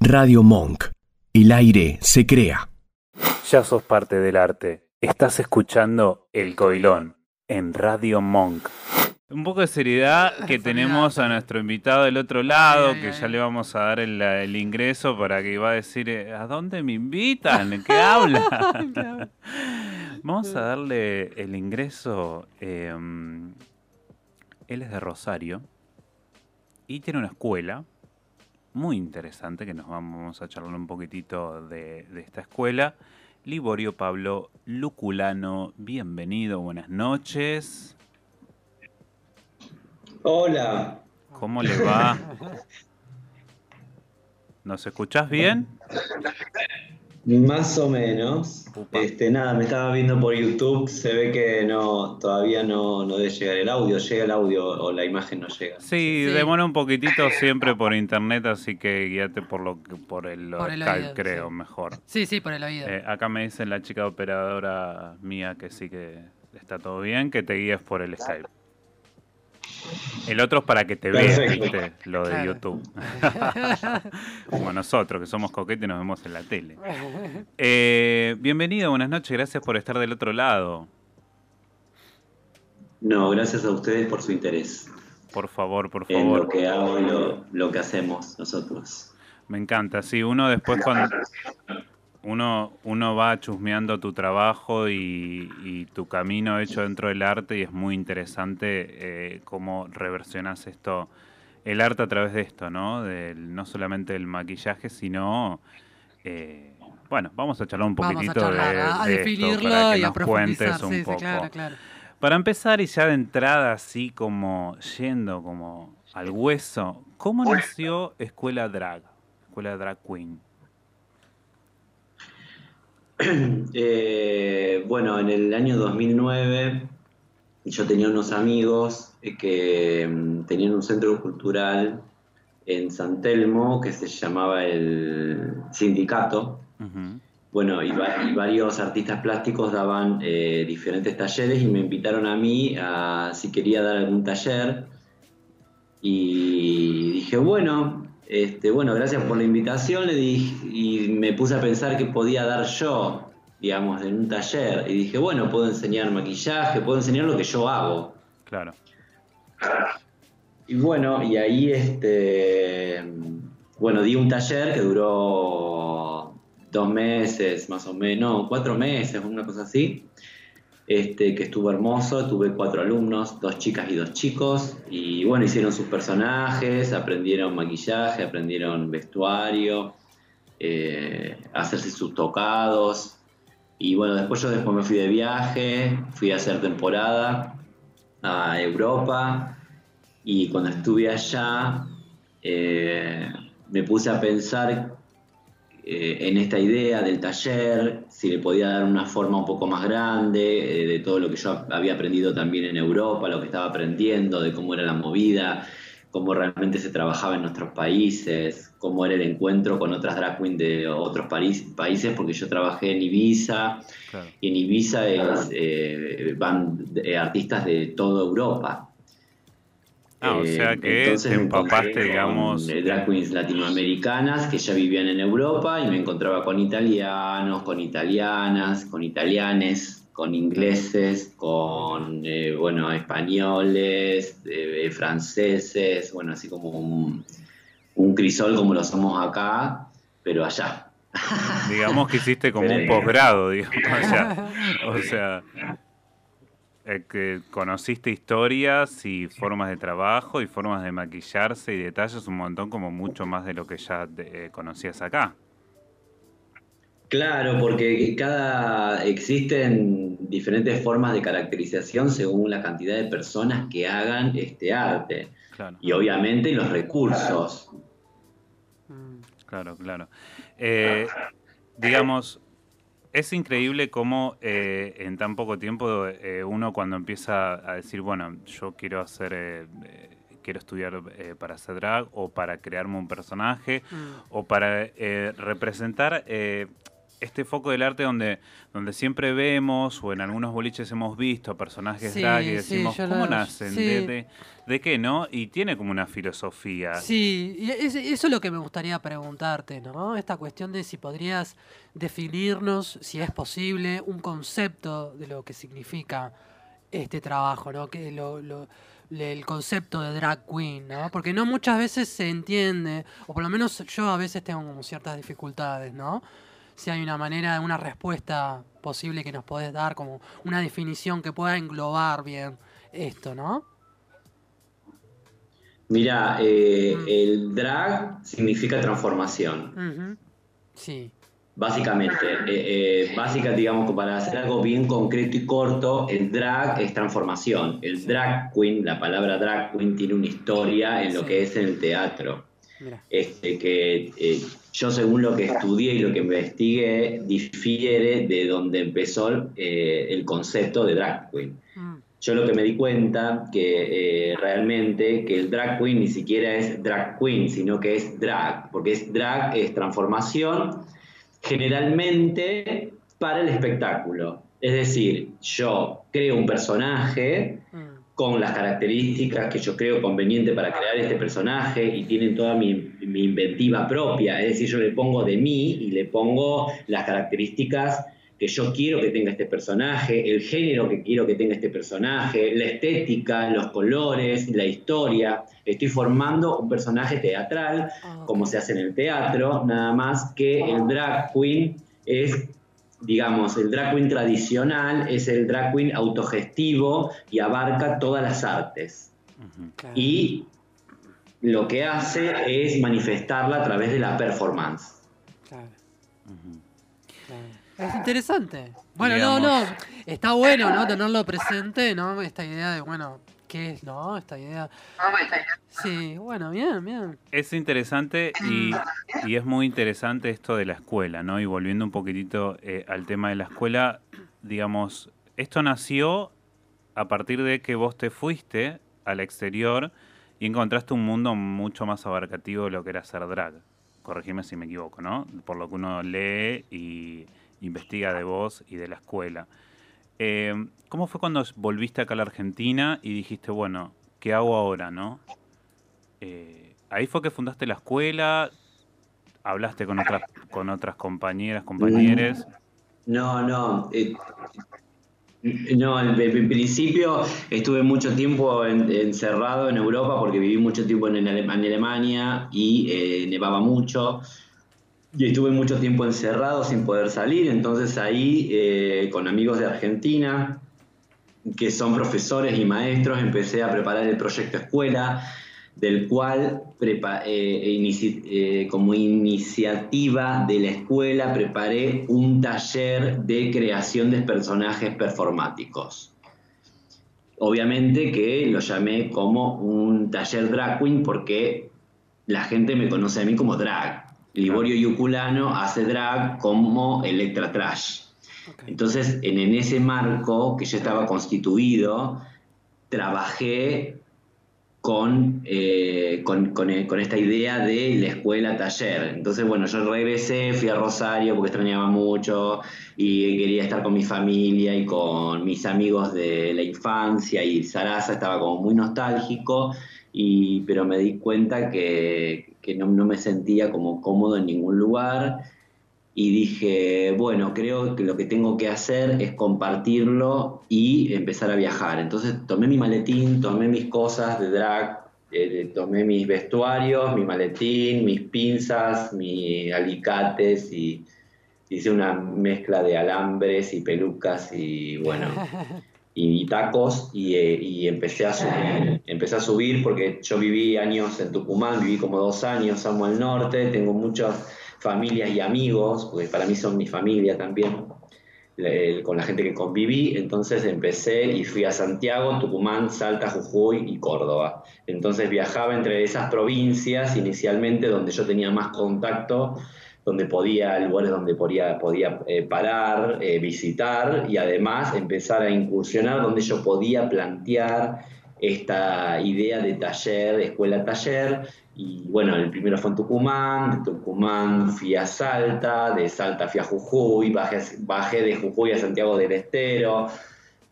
Radio Monk. El aire se crea. Ya sos parte del arte. Estás escuchando El Coilón en Radio Monk. Un poco de seriedad que tenemos a nuestro invitado del otro lado, que ya le vamos a dar el, el ingreso para que va a decir, eh, ¿a dónde me invitan? ¿Qué habla? vamos a darle el ingreso. eh, él es de Rosario y tiene una escuela muy interesante que nos vamos a charlar un poquitito de, de esta escuela. Liborio Pablo Luculano, bienvenido, buenas noches. Hola. ¿Cómo le va? ¿Nos escuchás bien? Más o menos. Este, nada, me estaba viendo por YouTube, se ve que no, todavía no, no debe llegar el audio, llega el audio o la imagen no llega. Sí, Sí. demora un poquitito siempre por internet, así que guíate por lo que por el, Por el Skype, oído, creo, sí. mejor. Sí, sí, por el oído. Eh, acá me dicen la chica operadora mía que sí que está todo bien, que te guíes por el Skype. El otro es para que te veas. ¿viste? Lo de Claro. YouTube. Como nosotros, que somos coquetes y nos vemos en la tele. Eh, bienvenido, buenas noches, gracias por estar del otro lado. No, gracias a ustedes por su interés Por favor, por en favor. lo que hago y lo, lo que hacemos nosotros. Me encanta, sí, uno después cuando uno, uno va chusmeando tu trabajo y, y tu camino hecho dentro del arte y es muy interesante eh, cómo reversionas esto, el arte a través de esto, ¿no? Del, no solamente del maquillaje, sino, eh, bueno, vamos a charlar un Vamos a poquitito charlar, de, a, a de esto definirlo para que y a nos cuentes profundizar. un Sí, sí, poco. claro, claro. Para empezar y ya de entrada así como yendo como al hueso, ¿cómo nació Escuela Drag? Escuela Drag Queen. Eh, bueno, en el año 2009 yo tenía unos amigos eh, que mm, tenían un centro cultural en San Telmo que se llamaba el Sindicato. Bueno, y, va- y varios artistas plásticos daban eh, diferentes talleres y me invitaron a mí a si quería dar algún taller. Y dije, bueno, este, bueno, gracias por la invitación. Le dije, y me puse a pensar que podía dar yo, digamos, en un taller. Y dije, bueno, puedo enseñar maquillaje, puedo enseñar lo que yo hago. Claro. Y bueno, y ahí este, bueno, di un taller que duró dos meses, más o menos, cuatro meses, una cosa así, este, que estuvo hermoso, tuve cuatro alumnos, dos chicas y dos chicos, y bueno, hicieron sus personajes, aprendieron maquillaje, aprendieron vestuario, eh, hacerse sus tocados, y bueno, después yo después me fui de viaje, fui a hacer temporada a Europa, y cuando estuve allá, eh, me puse a pensar eh, en esta idea del taller, si le podía dar una forma un poco más grande, eh, de todo lo que yo había aprendido también en Europa, lo que estaba aprendiendo, de cómo era la movida, cómo realmente se trabajaba en nuestros países, cómo era el encuentro con otras drag queens de otros país- países, porque yo trabajé en Ibiza, Claro. y en Ibiza es, eh, van eh, artistas de toda Europa. Ah, o sea que entonces te empapaste, digamos. eh, drag queens latinoamericanas que ya vivían en Europa y me encontraba con italianos, con italianas, con italianes, con ingleses, con eh, bueno españoles, eh, franceses, bueno así como un, un crisol como lo somos acá, pero allá. Digamos que hiciste como un posgrado, digamos. O sea, eh, que conociste historias y formas de trabajo y formas de maquillarse y detalles un montón como mucho más de lo que ya eh, conocías acá. Claro, porque cada existen diferentes formas de caracterización según la cantidad de personas que hagan este arte Claro. y obviamente los recursos. Mm. Claro, claro. Eh, digamos, es increíble cómo eh, en tan poco tiempo eh, uno cuando empieza a decir, bueno, yo quiero hacer, eh, quiero estudiar eh, para hacer drag o para crearme un personaje Mm. o para eh, representar eh, este foco del arte donde, donde siempre vemos o en algunos boliches hemos visto personajes Sí, drag y decimos, ¿cómo lo- nacen? sí. ¿De, de, de qué, no? Y tiene como una filosofía. Sí, y es- eso es lo que me gustaría preguntarte, ¿no? Esta cuestión de si podrías definirnos, si es posible, un concepto de lo que significa este trabajo, ¿no? Que lo, el concepto de drag queen, ¿no? Porque no muchas veces se entiende, o por lo menos yo a veces tengo como ciertas dificultades, ¿no? Si hay una manera, una respuesta posible que nos podés dar, como una definición que pueda englobar bien esto, ¿no? Mira, eh, Mm. el drag significa transformación. Sí. Básicamente, eh, eh, básica, digamos, para hacer algo bien concreto y corto, el drag es transformación. El drag queen, la palabra drag queen tiene una historia en lo Sí. que es en el teatro. Mira. Este, que eh, yo según lo que estudié y lo que investigué, difiere de donde empezó eh, el concepto de drag queen. Mm. Yo lo que me di cuenta que eh, realmente que el drag queen ni siquiera es drag queen, sino que es drag, porque es drag, es transformación, generalmente para el espectáculo. Es decir, yo creo un personaje Mm. Con las características que yo creo conveniente para crear este personaje y tienen toda mi, mi inventiva propia. Es decir, yo le pongo de mí y le pongo las características que yo quiero que tenga este personaje, el género que quiero que tenga este personaje, la estética, los colores, la historia. Estoy formando un personaje teatral, Ah, como se hace en el teatro, nada más que el drag queen es, digamos, el drag queen tradicional es el drag queen autogestivo y abarca todas las artes. Claro. Y lo que hace es manifestarla a través de la performance. Claro. Es interesante. Bueno, no, no. Está bueno, ¿no? Tenerlo presente, ¿no? Esta idea de, bueno, ¿qué es, no? Esta idea. Sí, bueno, bien, bien. Es interesante y, y es muy interesante esto de la escuela, ¿no? Y volviendo un poquitito eh, al tema de la escuela, digamos, esto nació a partir de que vos te fuiste al exterior y encontraste un mundo mucho más abarcativo de lo que era ser drag. Corregime si me equivoco, ¿no? Por lo que uno lee y investiga de vos y de la escuela. Eh, ¿Cómo fue cuando volviste acá a la Argentina y dijiste, bueno, ¿qué hago ahora, no? Eh, ahí fue que fundaste la escuela, hablaste con otras, con otras compañeras, compañeros. No, no. eh, no, en, principio estuve mucho tiempo en- encerrado en Europa porque viví mucho tiempo en, en Alemania y eh, nevaba mucho. Y estuve mucho tiempo encerrado sin poder salir. Entonces ahí, eh, con amigos de Argentina, que son profesores y maestros, empecé a preparar el proyecto escuela, del cual eh, eh, como iniciativa de la escuela preparé un taller de creación de personajes performáticos. Obviamente que lo llamé como un taller drag queen porque la gente me conoce a mí como drag. Liborio Yuculano hace drag como Electra Trash. Entonces, en, en ese marco que ya estaba constituido, trabajé con, eh, con, con, eh, con esta idea de la escuela taller. Entonces, bueno, yo regresé, fui a Rosario porque extrañaba mucho y quería estar con mi familia y con mis amigos de la infancia y Sarasa estaba como muy nostálgico, y, pero me di cuenta que, no, me sentía como cómodo en ningún lugar y dije, bueno, creo que lo que tengo que hacer es compartirlo y empezar a viajar. Entonces tomé mi maletín, tomé mis cosas de drag, eh, tomé mis vestuarios, mi maletín, mis pinzas, mis alicates y hice una mezcla de alambres y pelucas y bueno, y tacos y, eh, y empecé a subir. Empecé a subir porque yo viví años en Tucumán, viví como dos años, amo al norte, tengo muchas familias y amigos, porque para mí son mi familia también, con la gente que conviví. Entonces empecé y fui a Santiago, Tucumán, Salta, Jujuy y Córdoba. Entonces viajaba entre esas provincias inicialmente donde yo tenía más contacto donde podía, lugares donde podía, podía eh, parar, eh, visitar y además empezar a incursionar donde yo podía plantear esta idea de taller, escuela-taller, y bueno, el primero fue en Tucumán, de Tucumán fui a Salta, de Salta fui a Jujuy, bajé, bajé de Jujuy a Santiago del Estero,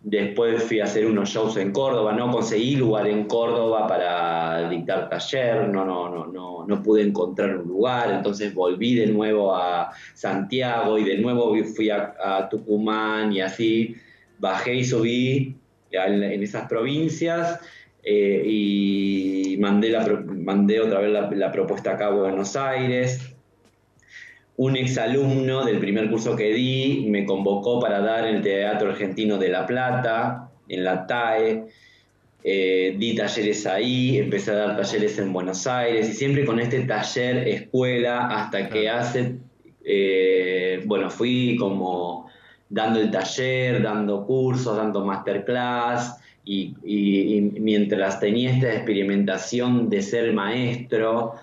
después fui a hacer unos shows en Córdoba, no conseguí lugar en Córdoba para dictar taller, no, no, no, no, no pude encontrar un lugar, entonces volví de nuevo a Santiago y de nuevo fui a, Tucumán y así. Bajé y subí en esas provincias eh, y mandé, la, mandé otra vez la, propuesta acá a Buenos Aires. Un exalumno del primer curso que di me convocó para dar en el Teatro Argentino de La Plata, en la TAE. Eh, di talleres ahí, empecé a dar talleres en Buenos Aires y siempre con este taller escuela hasta que hace, eh, bueno, fui como dando el taller, dando cursos, dando masterclass, y, mientras tenía esta experimentación de ser maestro,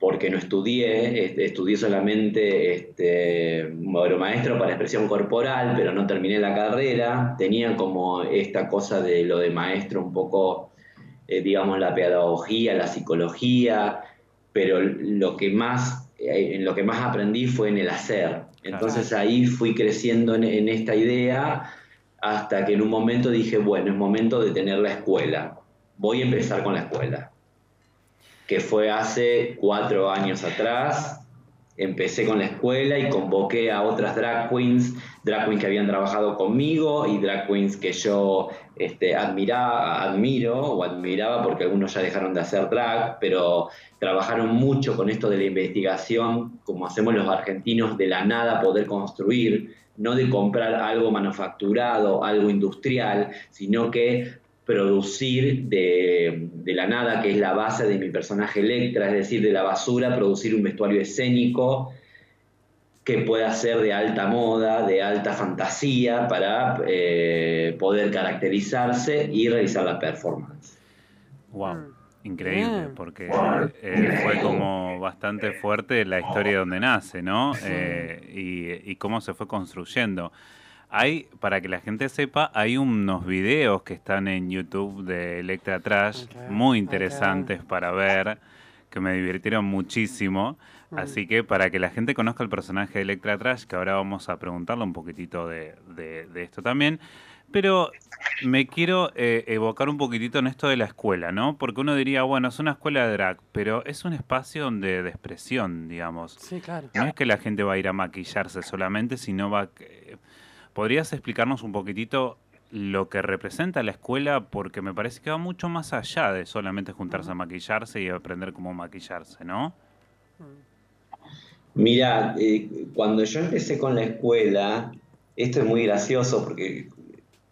porque no estudié, este, estudié solamente este, bueno, maestro para expresión corporal, pero no terminé la carrera, tenía como esta cosa de lo de maestro un poco, eh, digamos, la pedagogía, la psicología, pero lo que más, eh, en lo que más aprendí fue en el hacer. Entonces ahí fui creciendo en esta idea hasta que en un momento dije, bueno, es momento de tener la escuela. Voy a empezar con la escuela. Que fue hace cuatro años atrás. Empecé con la escuela y convoqué a otras drag queens, drag queens que habían trabajado conmigo y drag queens que yo este, admiraba, admiro o admiraba porque algunos ya dejaron de hacer drag, pero trabajaron mucho con esto de la investigación, como hacemos los argentinos, de la nada poder construir no de comprar algo manufacturado, algo industrial, sino que producir de, la nada, que es la base de mi personaje Electra, es decir, de la basura, producir un vestuario escénico que pueda ser de alta moda, de alta fantasía, para eh, poder caracterizarse y realizar la performance. Wow. Increíble, porque eh, fue como bastante fuerte la historia de donde nace, ¿no? Eh, y, cómo se fue construyendo. Hay, para que la gente sepa, hay unos videos que están en YouTube de Electra Trash, muy interesantes para ver, que me divirtieron muchísimo. Mm. Así que para que la gente conozca el personaje de Electra Trash, que ahora vamos a preguntarle un poquitito de, de esto también. Pero me quiero eh, evocar un poquitito en esto de la escuela, ¿no? Porque uno diría, bueno, es una escuela de drag, pero es un espacio donde, de expresión, digamos. Sí, claro. No es que la gente va a ir a maquillarse solamente, sino va... ¿Podrías explicarnos un poquitito lo que representa la escuela? Porque me parece que va mucho más allá de solamente juntarse a maquillarse y aprender cómo maquillarse, ¿no? Mira, eh, cuando yo empecé con la escuela, esto es muy gracioso porque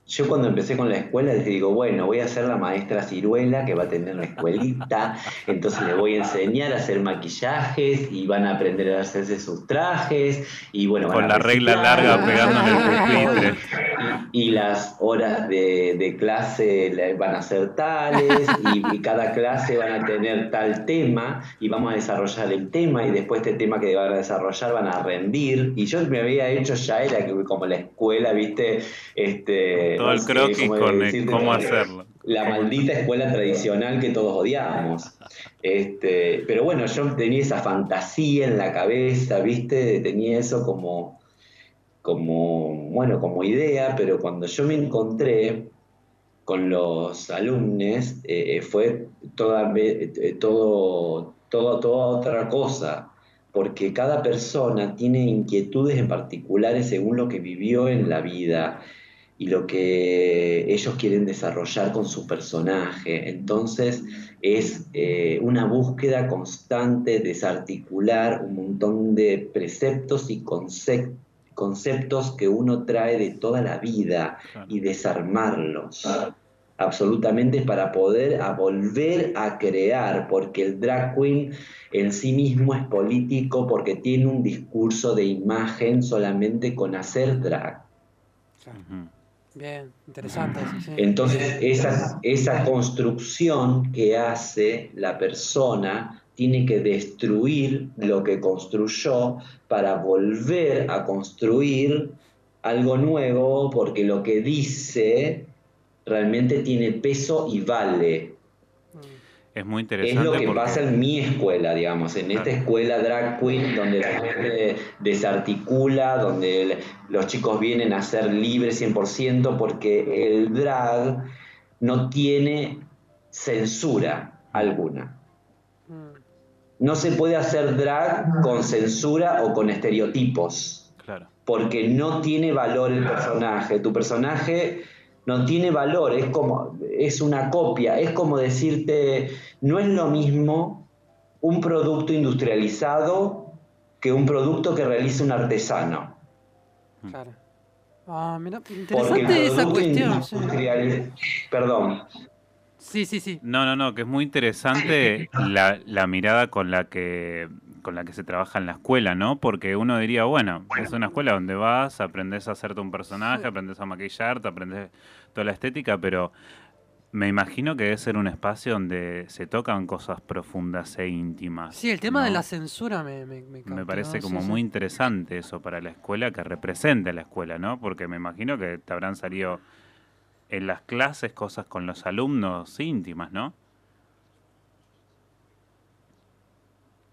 yo cuando empecé con la escuela les digo, bueno, voy a ser la maestra ciruela que va a tener la escuelita, entonces les voy a enseñar a hacer maquillajes y van a aprender a hacerse sus trajes y bueno, con la regla larga pegando en el pupitre. Y, las horas de, clase van a ser tales y, cada clase van a tener tal tema y vamos a desarrollar el tema y después este tema que van a desarrollar van a rendir y yo me había hecho ya era como la escuela, viste, este todo el croquis con cómo hacerlo. La maldita escuela tradicional que todos odiábamos. Este, pero bueno, yo tenía esa fantasía en la cabeza, ¿viste? Tenía eso como, como, bueno, como idea, pero cuando yo me encontré con los alumnos, eh, fue toda, eh, todo, toda otra cosa porque cada persona tiene inquietudes en particulares según lo que vivió en la vida y lo que ellos quieren desarrollar con su personaje. Entonces es eh, una búsqueda constante, desarticular un montón de preceptos y conceptos que uno trae de toda la vida y desarmarlos. Absolutamente para poder volver a crear, porque el drag queen en sí mismo es político porque tiene un discurso de imagen solamente con hacer drag. Bien, interesante. Entonces, esa, esa construcción que hace la persona tiene que destruir lo que construyó para volver a construir algo nuevo, porque lo que dice realmente tiene peso y vale. Es muy Es interesante. lo que porque- pasa en mi escuela, digamos, en esta escuela drag queen donde la gente desarticula, donde los chicos vienen a ser libres 100% porque el drag no tiene censura alguna. No se puede hacer drag con censura o con estereotipos Claro. porque no tiene valor el personaje. Tu personaje no tiene valor, es como es una copia, es como decirte, no es lo mismo un producto industrializado que un producto que realiza un artesano. Claro. Ah, mira, Porque el interesante esa cuestión. industrial, perdón, Sí, sí, sí. No, no, no, que es muy interesante la, la mirada con la que con la que se trabaja en la escuela, ¿no? Porque uno diría, bueno, es una escuela donde vas, aprendes a hacerte un personaje, Sí. aprendes a maquillarte, aprendes toda la estética, pero me imagino que debe ser un espacio donde se tocan cosas profundas e íntimas. Sí, el tema de la censura me, me, me Me parece como sí. muy interesante eso para la escuela, que represente a la escuela, ¿no? Porque me imagino que te habrán salido en las clases cosas con los alumnos íntimas, ¿no?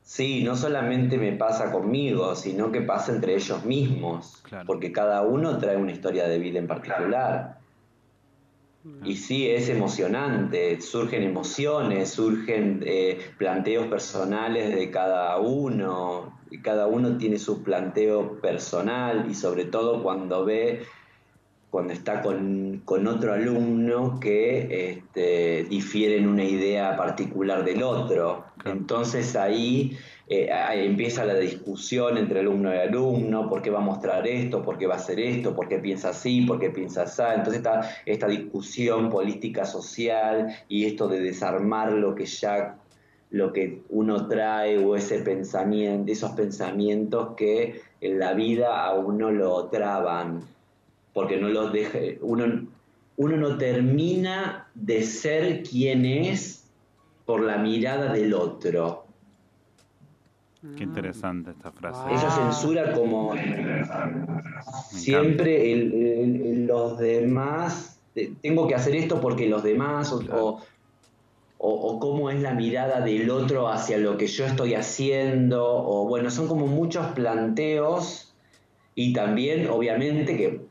Sí, no solamente me pasa conmigo, sino que pasa entre ellos mismos, Claro. porque cada uno trae una historia de vida en particular. Y sí, es emocionante, surgen emociones, surgen eh, planteos personales de cada uno, y cada uno tiene su planteo personal y sobre todo cuando ve, cuando está con, con otro alumno que este, difiere en una idea particular del otro. Claro. Entonces ahí eh, ahí empieza la discusión entre alumno y alumno, por qué va a mostrar esto, por qué va a hacer esto, por qué piensa así, por qué piensa así. Entonces está esta discusión política social y esto de desarmar lo que ya lo que uno trae o ese pensamiento, esos pensamientos que en la vida a uno lo traban, porque no los deja, uno, uno no termina de ser quien es por la mirada del otro. Qué interesante esta frase. Esa censura como siempre el- el- el- los demás, tengo que hacer esto porque los demás, o, Claro. o, o- o cómo es la mirada del otro hacia lo que yo estoy haciendo, o bueno, son como muchos planteos y también obviamente que,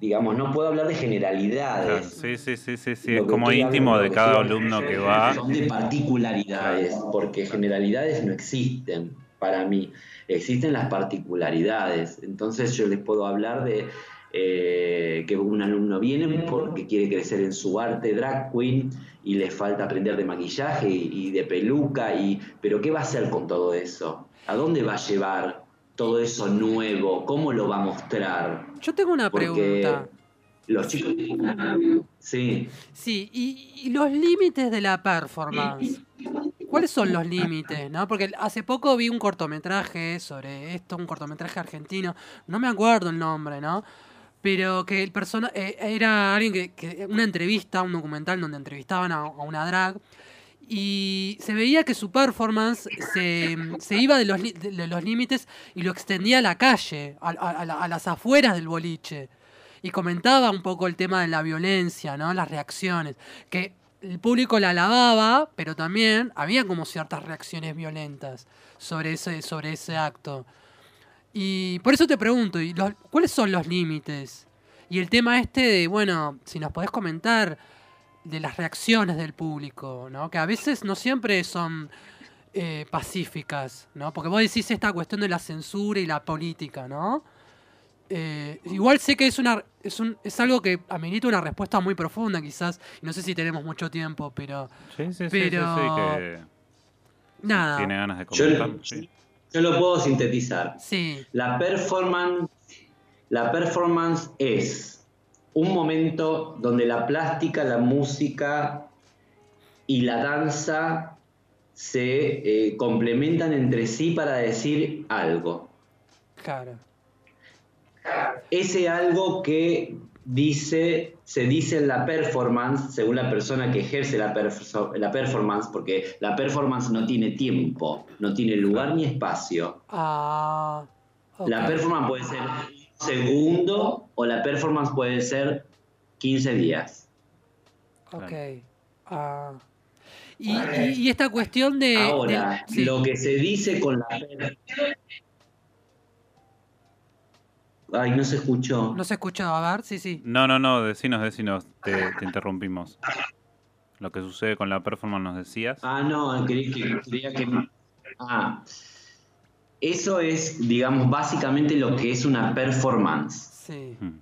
digamos, no puedo hablar de generalidades. Sí, sí, sí, sí, sí. Es como íntimo de cada alumno que va. Son de particularidades, porque generalidades no existen para mí. Existen las particularidades. Entonces yo les puedo hablar de eh, que un alumno viene porque quiere crecer en su arte drag queen y le falta aprender de maquillaje y, y de peluca, y, pero ¿qué va a hacer con todo eso? ¿A dónde va a llevar todo eso nuevo? ¿Cómo lo va a mostrar? Yo tengo una Porque pregunta. los chicos... Sí. Sí, y, y los límites de la performance. ¿Cuáles son los límites? ¿no? Porque hace poco vi un cortometraje sobre esto, un cortometraje argentino, no me acuerdo el nombre, ¿no? Pero que el persona eh, era alguien que, que- una entrevista, un documental donde entrevistaban a, a una drag y se veía que su performance se, se iba de los, de los límites y lo extendía a la calle, a, a- a la- a las afueras del boliche. Y comentaba un poco el tema de la violencia, ¿no? Las reacciones. Que el público la alababa, pero también había como ciertas reacciones violentas sobre ese, sobre ese acto. Y por eso te pregunto, ¿y ¿cuáles son los límites? Y el tema este de, bueno, si nos podés comentar de las reacciones del público, ¿no? Que a veces no siempre son eh, pacíficas, ¿no? Porque vos decís esta cuestión de la censura y la política, ¿no? Eh, igual sé que es una es, un, es algo que amerita una respuesta muy profunda quizás, y no sé si tenemos mucho tiempo, pero Sí, sí, sí, sí, Pero- sí, que nada. tiene ganas de Yo, sí. yo lo puedo sintetizar. Sí, La performance, la performance es un momento donde la plástica, la música y la danza se eh, complementan entre sí para decir algo. claro. Ese algo que dice, se dice en la performance, según la persona que ejerce la, perf- la performance, porque la performance no tiene tiempo, no tiene lugar ni espacio. Ah, La performance puede ser segundo o la performance puede ser 15 días. Ok. Ah. Y, y- y esta cuestión de... Ahora, sí. lo que se dice con la... Ay, no se escuchó. No se escuchó, a ver, sí, sí. No, no, no, decinos, decinos, te, te interrumpimos. Lo que sucede con la performance nos decías. Ah, no, creí que, creía que... Ah, eso es, digamos, básicamente lo que es una performance. Sí, Mm.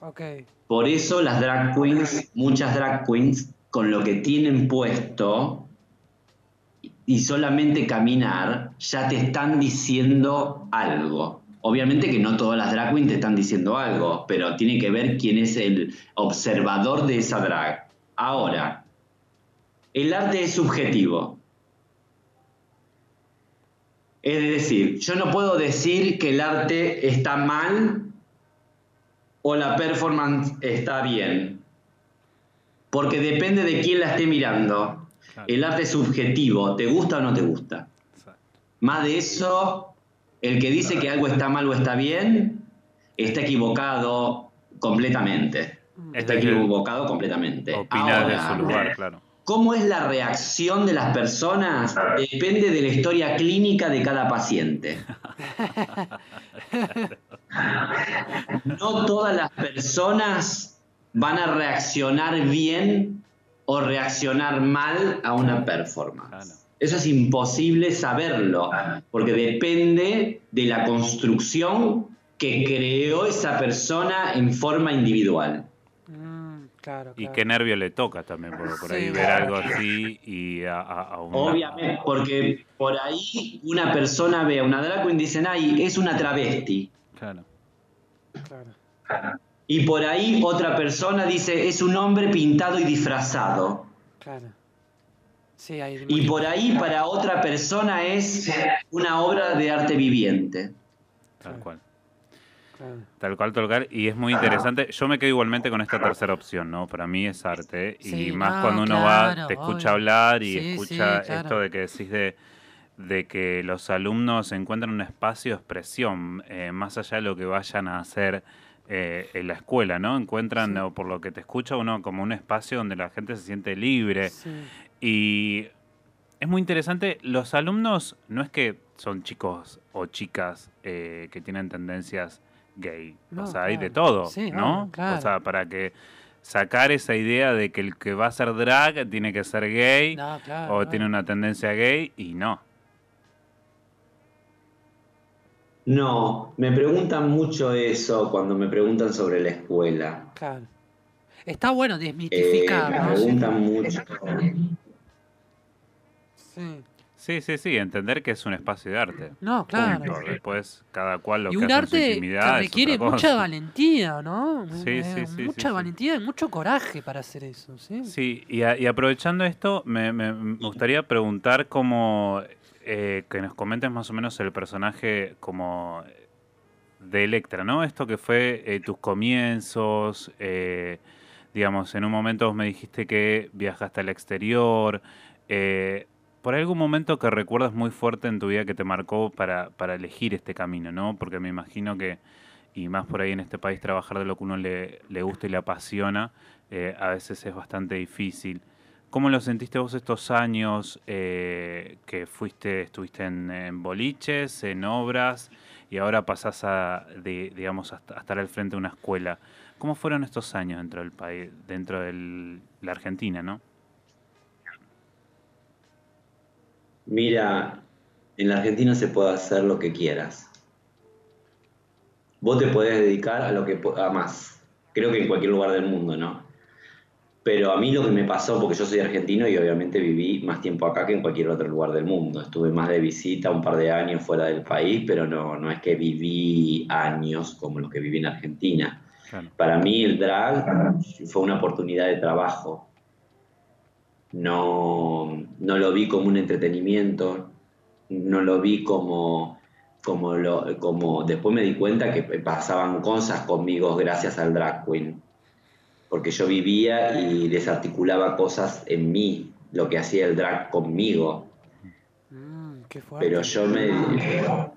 ok. Por eso las drag queens, muchas drag queens, con lo que tienen puesto y solamente caminar, ya te están diciendo algo. Obviamente que no todas las drag queens te están diciendo algo, pero tiene que ver quién es el observador de esa drag. Ahora, el arte es subjetivo. Es decir, yo no puedo decir que el arte está mal o la performance está bien. Porque depende de quién la esté mirando. Claro. El arte es subjetivo, ¿te gusta o no te gusta? Exacto. Más de eso, el que dice que algo está mal o está bien, está equivocado completamente. Es Está equivocado completamente. Opina Ahora, su lugar, claro. ¿Cómo es la reacción de las personas? Depende de la historia clínica de cada paciente. No todas las personas van a reaccionar bien o reaccionar mal a una performance. Eso es imposible saberlo, porque depende de la construcción que creó esa persona en forma individual. Claro, Y qué nervio le toca también, por, por ahí Sí. ver algo así y a, a, a una- Obviamente, porque por ahí una persona ve a una drag queen y dicen, ay, es una travesti. Claro. Claro, Y por ahí otra persona dice, es un hombre pintado y disfrazado. claro. Sí, hay Y por ahí para otra persona es una obra de arte viviente. Tal cual. Claro. Tal cual, tal cual. Y es muy interesante. Yo me quedo igualmente con esta tercera opción, ¿no? Para mí es arte. Y más no, cuando uno va, te escucha obvio. hablar y Sí, escucha sí, claro. esto de que decís de, de que los alumnos encuentran un espacio de expresión, eh, más allá de lo que vayan a hacer eh, en la escuela, ¿no? Encuentran, Sí. o por lo que te escucha uno, como un espacio donde la gente se siente libre. Sí. Y es muy interesante, los alumnos no es que son chicos o chicas eh, que tienen tendencias gay, No, o sea, hay de todo, Sí, ¿no? claro. O sea, para que sacar esa idea de que el que va a ser drag tiene que ser gay No, claro. o no. tiene una tendencia gay y no. No, me preguntan mucho eso cuando me preguntan sobre la escuela. Claro. Está bueno Eh, desmitificar, me ¿no? preguntan mucho. Sí. Sí, sí, sí, entender que es un espacio de arte. No, claro. Punto. Después, cada cual lo Y que un hace en su arte que intimidad es requiere mucha valentía, ¿no? Sí, Eh, sí, sí, Mucha sí, sí. valentía y mucho coraje para hacer eso, ¿sí? Sí, y, a- y aprovechando esto, me, me- me gustaría preguntar cómo, eh, que nos comentes más o menos el personaje como de Electra, ¿no? Esto que fue eh, tus comienzos, eh, digamos, en un momento vos me dijiste que viajaste al exterior, eh, por algún momento que recuerdas muy fuerte en tu vida que te marcó para, para elegir este camino, ¿no? Porque me imagino que, y más por ahí en este país, trabajar de lo que uno le, le gusta y le apasiona, eh, a veces es bastante difícil. ¿Cómo lo sentiste vos estos años eh, que fuiste, estuviste en, boliches, en obras y ahora pasás a, de- digamos, a estar al frente de una escuela? ¿Cómo fueron estos años dentro del país, dentro de la Argentina, no? Mira, en la Argentina se puede hacer lo que quieras. Vos te podés dedicar a lo que po- amas. Creo que en cualquier lugar del mundo, ¿no? Pero a mí lo que me pasó, porque yo soy argentino y obviamente viví más tiempo acá que en cualquier otro lugar del mundo. Estuve más de visita, un par de años fuera del país, pero no, no es que viví años como los que viví en Argentina. Claro. Para mí el drag fue una oportunidad de trabajo. No, no lo vi como un entretenimiento, no lo vi como, como, lo, como... Después me di cuenta que pasaban cosas conmigo gracias al drag queen, porque yo vivía y desarticulaba cosas en mí, lo que hacía el drag conmigo. Mm, qué fuerte. Pero yo me,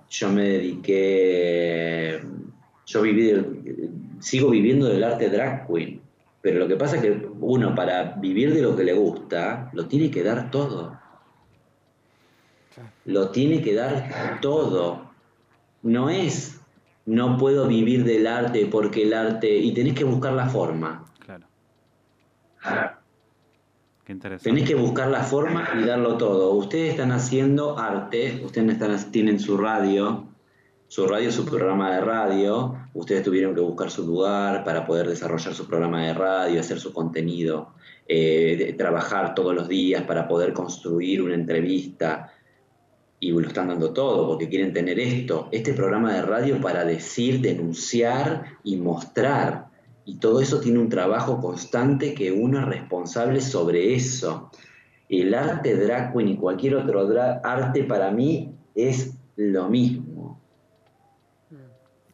yo me dediqué, yo viví, sigo viviendo del arte drag queen. Pero lo que pasa es que uno para vivir de lo que le gusta, lo tiene que dar todo. Lo tiene que dar todo. No es, no puedo vivir del arte porque el arte, y tenés que buscar la forma. Claro. Qué interesante. Tenés que buscar la forma y darlo todo. Ustedes están haciendo arte, ustedes están, tienen su radio, su radio su programa de radio, ustedes tuvieron que buscar su lugar para poder desarrollar su programa de radio, hacer su contenido, eh, trabajar todos los días para poder construir una entrevista. Y lo están dando todo porque quieren tener esto, este programa de radio para decir, denunciar y mostrar. Y todo eso tiene un trabajo constante que uno es responsable sobre eso. El arte drag y cualquier otro arte para mí es lo mismo.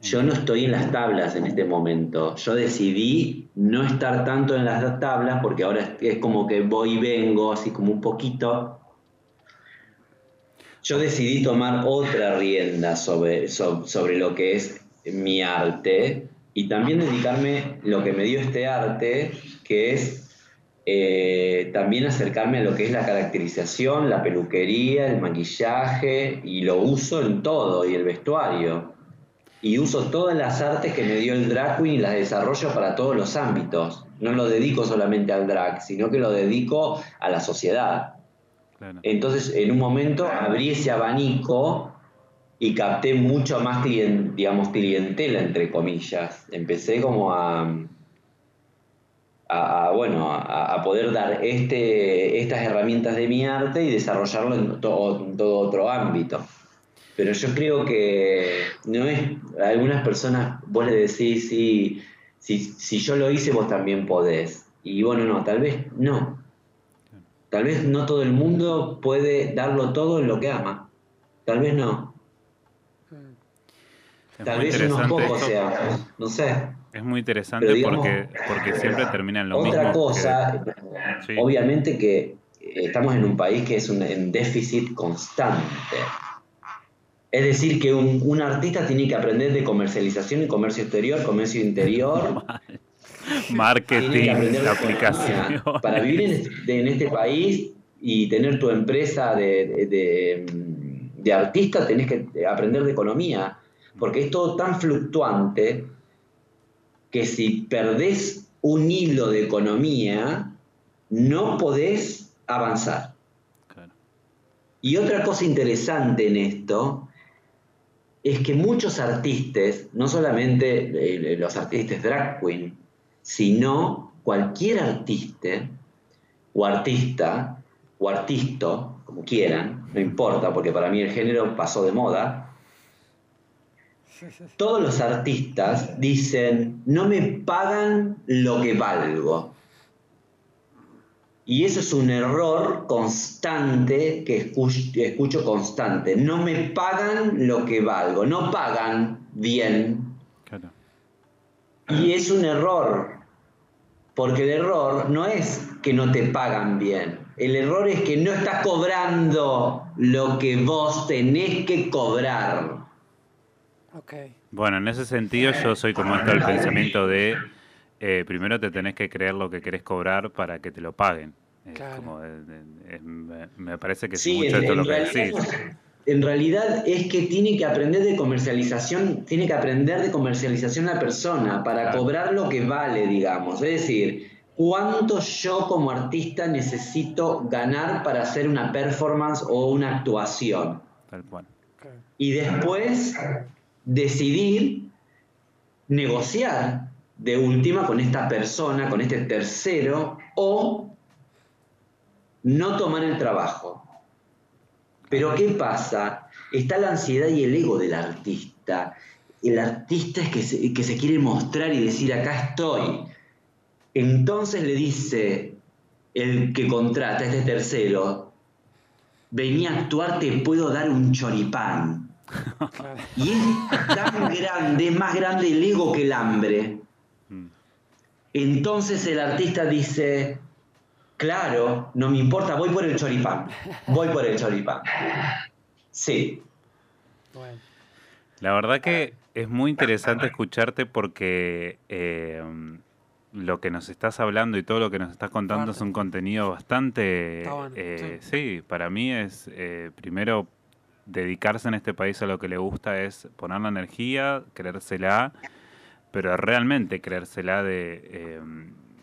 Yo no estoy en las tablas en este momento. Yo decidí no estar tanto en las tablas porque ahora es como que voy y vengo, así como un poquito. Yo decidí tomar otra rienda sobre, sobre lo que es mi arte y también dedicarme lo que me dio este arte, que es eh, también acercarme a lo que es la caracterización, la peluquería, el maquillaje, y lo uso en todo, y el vestuario. Y uso todas las artes que me dio el drag queen y las desarrollo para todos los ámbitos. No lo dedico solamente al drag, sino que lo dedico a la sociedad. Entonces, en un momento abrí ese abanico y capté mucho más, digamos, clientela, entre comillas. Empecé como a, a, bueno, a, poder dar este, estas herramientas de mi arte y desarrollarlo en todo, todo otro ámbito. Pero yo creo que no es, algunas personas, vos le decís, si, si, si yo lo hice, vos también podés. Y bueno, no, tal vez no. Tal vez no todo el mundo puede darlo todo en lo que ama. Tal vez no. Tal vez unos pocos sea, no sé. Es muy interesante porque, porque siempre termina en lo mismo. Otra cosa, obviamente que estamos en un país que es un, en déficit constante. Es decir, que un, un, artista tiene que aprender de comercialización y comercio exterior, comercio interior, marketing, aplicación. Para vivir este, en este, país y tener tu empresa de, de, artista, tenés que aprender de economía, porque es todo tan fluctuante que si perdés un hilo de economía, no podés avanzar. Y otra cosa interesante en esto es que muchos artistas, no solamente eh, los artistas drag queen, sino cualquier artista o artista o artista, como quieran, no importa, porque para mí el género pasó de moda. Todos los artistas dicen, no me pagan lo que valgo. Y eso es un error constante que escucho, escucho, constante. No me pagan lo que valgo, no pagan bien. Y es un error, porque el error no es que no te pagan bien. El error es que no estás cobrando lo que vos tenés que cobrar. Bueno, en ese sentido yo soy como esto el pensamiento de eh, primero te tenés que creer lo que querés cobrar para que te lo paguen. me parece que es mucho esto lo que decís en realidad es que tiene que aprender de comercialización, tiene que aprender de comercialización la persona para cobrar lo que vale, digamos. Es decir, cuánto yo como artista necesito ganar para hacer una performance o una actuación. Y después decidir negociar de última con esta persona, con este tercero, o no tomar el trabajo. Pero ¿qué pasa? Está la ansiedad y el ego del artista. El artista es que se, que se quiere mostrar y decir, acá estoy. Entonces le dice el que contrata, este tercero, vení a actuar, te puedo dar un choripán. Y es tan grande, es más grande el ego que el hambre. Entonces el artista dice, Claro, no me importa, voy por el choripán. Voy por el choripán. Sí. La verdad que es muy interesante escucharte porque eh, lo que nos estás hablando y todo lo que nos estás contando es un contenido bastante... Eh, sí. para mí es, eh, primero, dedicarse en este país a lo que le gusta es poner la energía, creérsela, pero realmente creérsela de...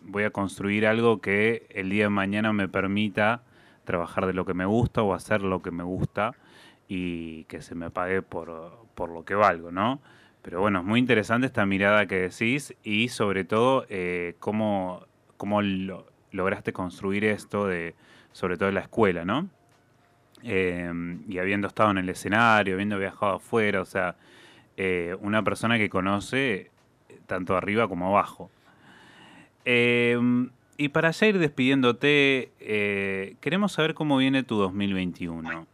voy a construir algo que el día de mañana me permita trabajar de lo que me gusta o hacer lo que me gusta y que se me pague por, por lo que valgo, ¿no? Pero bueno, es muy interesante esta mirada que decís y sobre todo eh, cómo, cómo lograste construir esto de, sobre todo en la escuela, ¿no? Em, y habiendo estado en el escenario, habiendo viajado afuera, o sea, eh, una persona que conoce tanto arriba como abajo. Em, y para ya ir despidiéndote, eh, queremos saber cómo viene tu 2021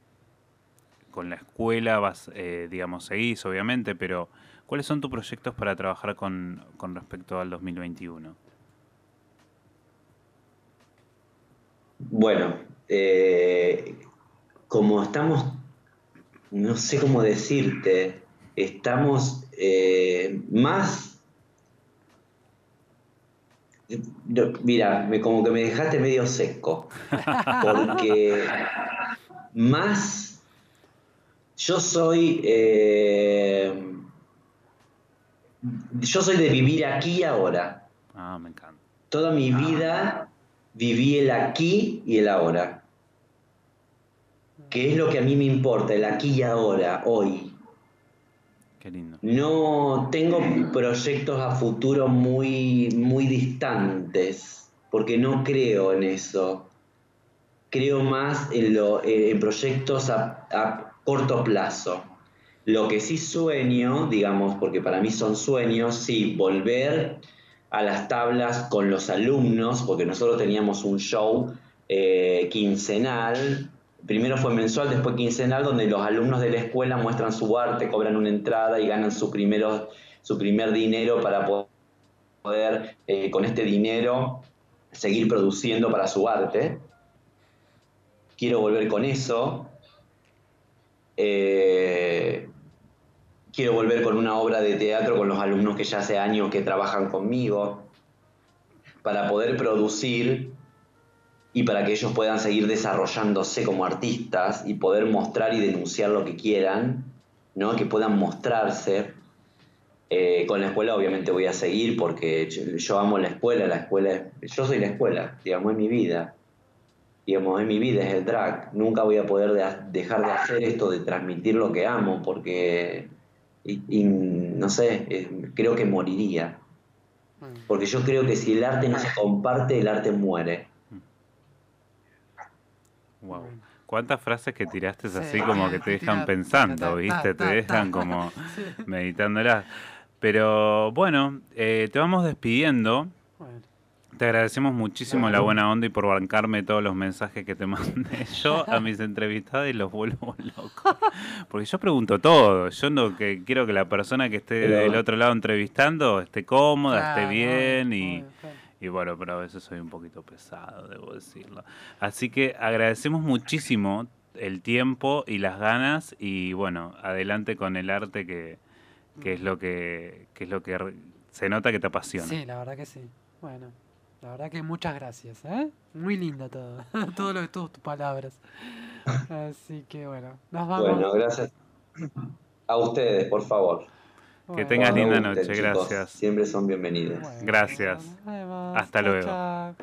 con la escuela vas, eh, digamos, seguís, obviamente, pero ¿cuáles son tus proyectos para trabajar con, con respecto al 2021? Bueno, eh, como estamos, no sé cómo decirte, estamos más... Mira, me, como que me dejaste medio seco, porque más yo soy. Eh, yo soy de vivir aquí y ahora. Ah, me encanta. Toda mi vida viví el aquí y el ahora. Que es lo que a mí me importa, el aquí y ahora, hoy. No tengo proyectos a futuro muy, muy distantes, porque no creo en eso. Creo más en proyectos a corto plazo. Lo que sí sueño, digamos, porque para mí son sueños, sí, volver a las tablas con los alumnos, porque nosotros teníamos un show eh, quincenal, primero fue mensual, después quincenal, donde los alumnos de la escuela muestran su arte, cobran una entrada y ganan su, su primer dinero para poder, eh, con este dinero, seguir produciendo para su arte. Quiero volver con eso. Eh, quiero volver con una obra de teatro con los alumnos que ya hace años que trabajan conmigo, para poder producir y para que ellos puedan seguir desarrollándose como artistas y poder mostrar y denunciar lo que quieran, ¿no? que puedan mostrarse. Eh, con la escuela obviamente voy a seguir porque yo, amo la escuela, la escuela, yo soy la escuela, digamos, es mi vida digamos, en mi vida es el drag. Nunca voy a poder dejar de hacer esto, de transmitir lo que amo, porque, y, no sé, creo que moriría. Porque yo creo que si el arte no se comparte, el arte muere. Wow. ¿Cuántas frases que tiraste así como que te dejan pensando, viste? Te dejan como meditándolas. Pero bueno, eh, te vamos despidiendo. Te agradecemos muchísimo la buena onda y por bancarme todos los mensajes que te mandé yo a mis entrevistados y los vuelvo locos. Porque yo pregunto todo. Yo no que quiero que la persona que esté del otro lado entrevistando esté cómoda, esté bien y, y bueno, pero a veces soy un poquito pesado, debo decirlo. Así que agradecemos muchísimo el tiempo y las ganas y bueno, adelante con el arte que, que es lo que, que es lo que se nota que te apasiona. Sí, la verdad que sí. Bueno. La verdad que muchas gracias, ¿eh? Muy lindo todo, todo lo que todas tus palabras. Así que bueno, nos vamos. Bueno, gracias a ustedes, por favor. Que tengas linda noche, gracias. Siempre son bienvenidos. gracias. Hasta luego.